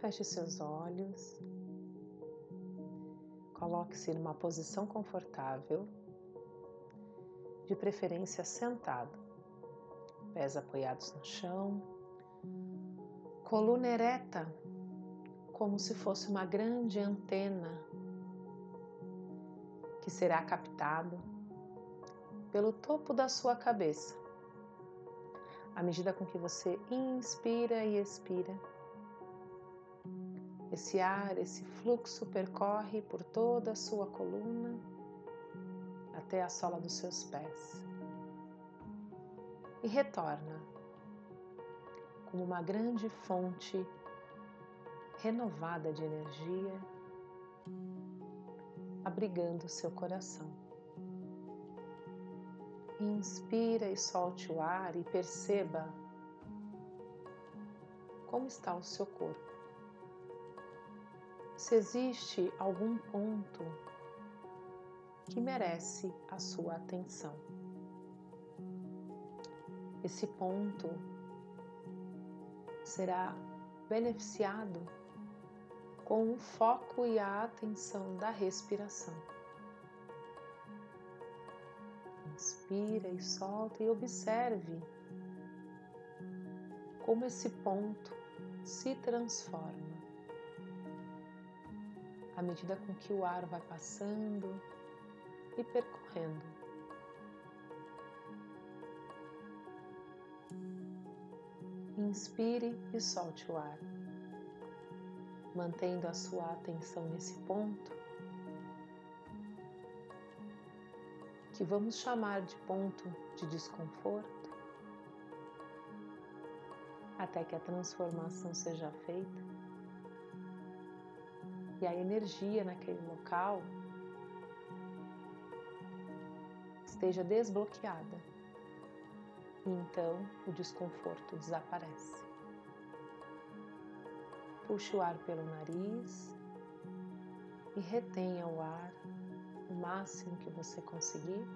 Feche seus olhos. Coloque-se numa posição confortável, de preferência sentado, pés apoiados no chão, coluna ereta, como se fosse uma grande antena que será captado pelo topo da sua cabeça, à medida com que você inspira e expira. Esse ar, esse fluxo percorre por toda a sua coluna até a sola dos seus pés e retorna como uma grande fonte renovada de energia, abrigando seu coração. Inspira e solte o ar e perceba como está o seu corpo. Se existe algum ponto que merece a sua atenção. Esse ponto será beneficiado com o foco e a atenção da respiração. Inspira e solta e observe como esse ponto se transforma à medida com que o ar vai passando e percorrendo. Inspire e solte o ar, mantendo a sua atenção nesse ponto, que vamos chamar de ponto de desconforto, até que a transformação seja feita e a energia naquele local esteja desbloqueada. E então o desconforto desaparece. Puxe o ar pelo nariz e retenha o ar o máximo que você conseguir.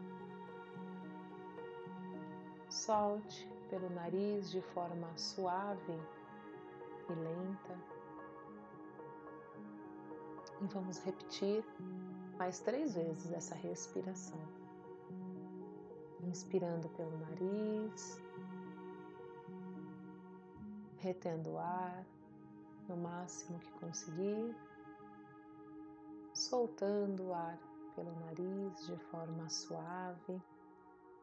Solte pelo nariz de forma suave e lenta. E vamos repetir mais três vezes essa respiração inspirando pelo nariz, retendo o ar no máximo que conseguir, soltando o ar pelo nariz de forma suave,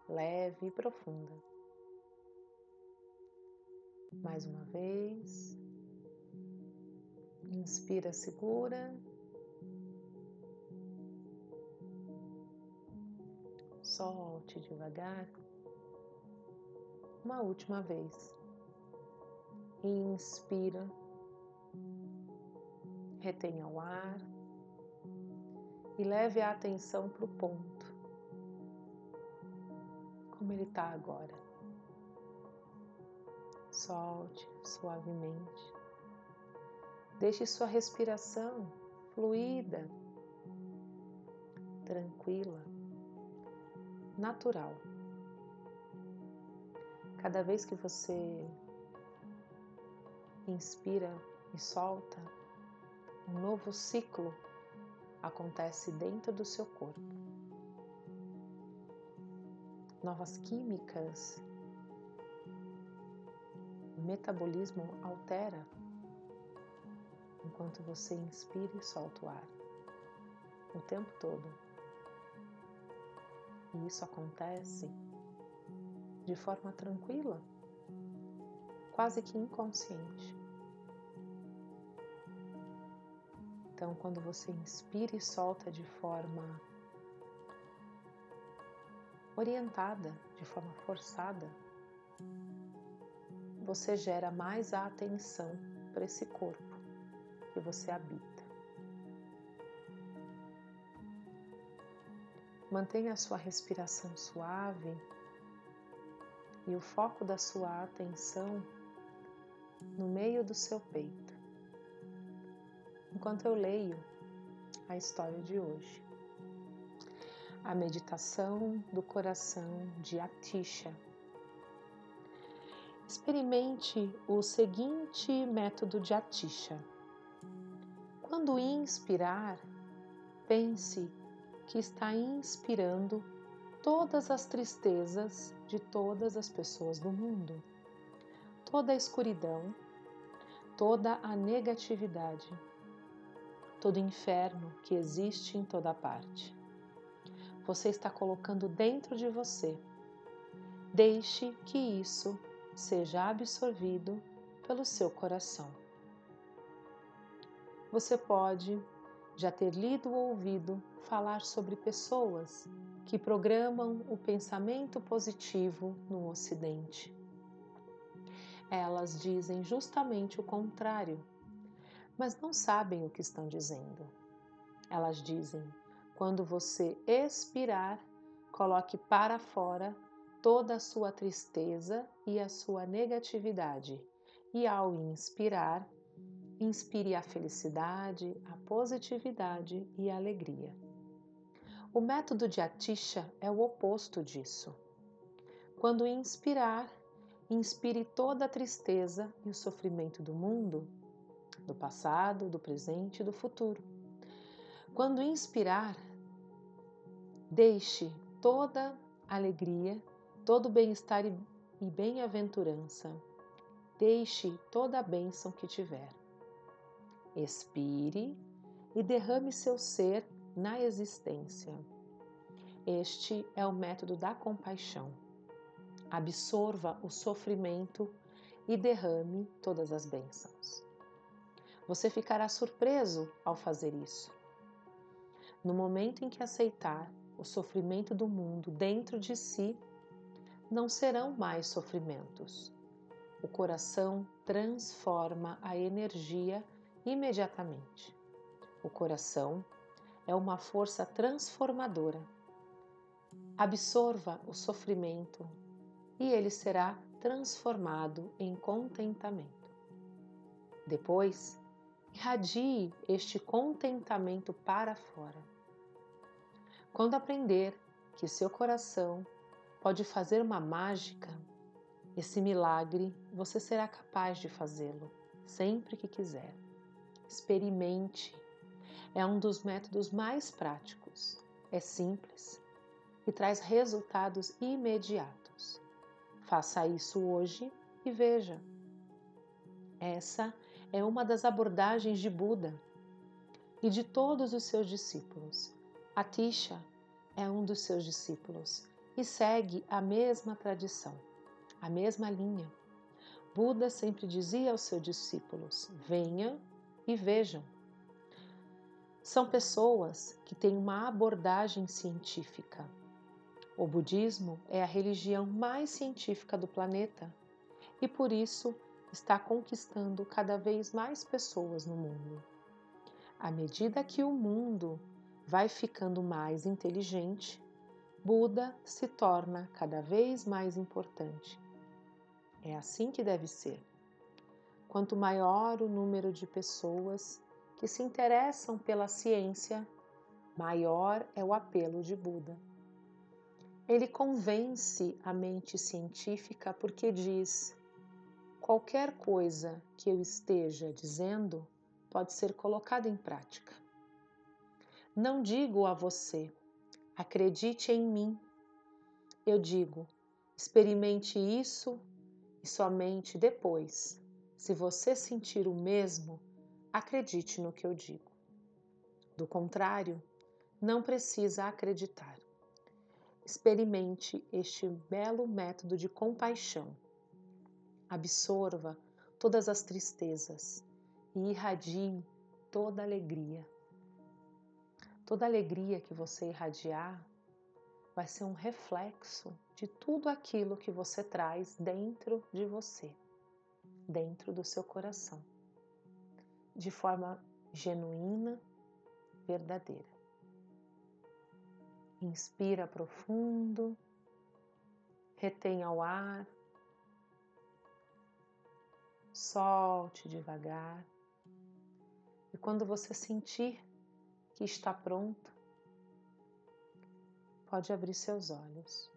leve e profunda. Mais uma vez, inspira, segura solte devagar. Uma última vez. Inspira, retenha o ar e leve a atenção para o ponto, como ele está agora. Solte suavemente. Deixe sua respiração fluida, tranquila natural. Cada vez que você inspira e solta, um novo ciclo acontece dentro do seu corpo. Novas químicas, o metabolismo altera enquanto você inspira e solta o ar o tempo todo. E isso acontece de forma tranquila, quase que inconsciente. Então, quando você inspira e solta de forma orientada, de forma forçada, você gera mais atenção para esse corpo que você habita. Mantenha a sua respiração suave e o foco da sua atenção no meio do seu peito, enquanto eu leio a história de hoje. A meditação do coração de Atisha. Experimente o seguinte método de Atisha. quando inspirar, pense que está inspirando todas as tristezas de todas as pessoas do mundo, toda a escuridão, toda a negatividade, todo o inferno que existe em toda parte. Você está colocando dentro de você. Deixe que isso seja absorvido pelo seu coração. Você pode já ter lido ou ouvido falar sobre pessoas que programam o pensamento positivo no Ocidente. Elas dizem justamente o contrário, mas não sabem o que estão dizendo. Elas dizem: quando você expirar, coloque para fora toda a sua tristeza e a sua negatividade, e ao inspirar, inspire a felicidade, a positividade e a alegria. O método de Atisha é o oposto disso. Quando inspirar, inspire toda a tristeza e o sofrimento do mundo, do passado, do presente e do futuro. Quando inspirar, deixe toda alegria, todo bem-estar e bem-aventurança. Deixe toda a bênção que tiver. Expire e derrame seu ser na existência. Este é o método da compaixão. Absorva o sofrimento e derrame todas as bênçãos. Você ficará surpreso ao fazer isso. No momento em que aceitar o sofrimento do mundo dentro de si, não serão mais sofrimentos. O coração transforma a energia imediatamente. O coração é uma força transformadora. Absorva o sofrimento e ele será transformado em contentamento. Depois, irradie este contentamento para fora. Quando aprender que seu coração pode fazer uma mágica, esse milagre você será capaz de fazê-lo sempre que quiser. Experimente é um dos métodos mais práticos. É simples e traz resultados imediatos. Faça isso hoje e veja. Essa é uma das abordagens de Buda e de todos os seus discípulos. Atisha é um dos seus discípulos e segue a mesma tradição, a mesma linha. Buda sempre dizia aos seus discípulos: venham e vejam. São pessoas que têm uma abordagem científica. O budismo é a religião mais científica do planeta e por isso está conquistando cada vez mais pessoas no mundo. À medida que o mundo vai ficando mais inteligente, Buda se torna cada vez mais importante. É assim que deve ser. Quanto maior o número de pessoas que se interessam pela ciência, maior é o apelo de Buda. Ele convence a mente científica porque diz: qualquer coisa que eu esteja dizendo pode ser colocada em prática. Não digo a você, acredite em mim. Eu digo, experimente isso e somente depois, se você sentir o mesmo, acredite no que eu digo. Do contrário, não precisa acreditar. Experimente este belo método de compaixão. Absorva todas as tristezas e irradie toda alegria. Toda alegria que você irradiar vai ser um reflexo de tudo aquilo que você traz dentro de você, dentro do seu coração de forma genuína, verdadeira. Inspira profundo, retenha o ar, solte devagar. E quando você sentir que está pronto, pode abrir seus olhos.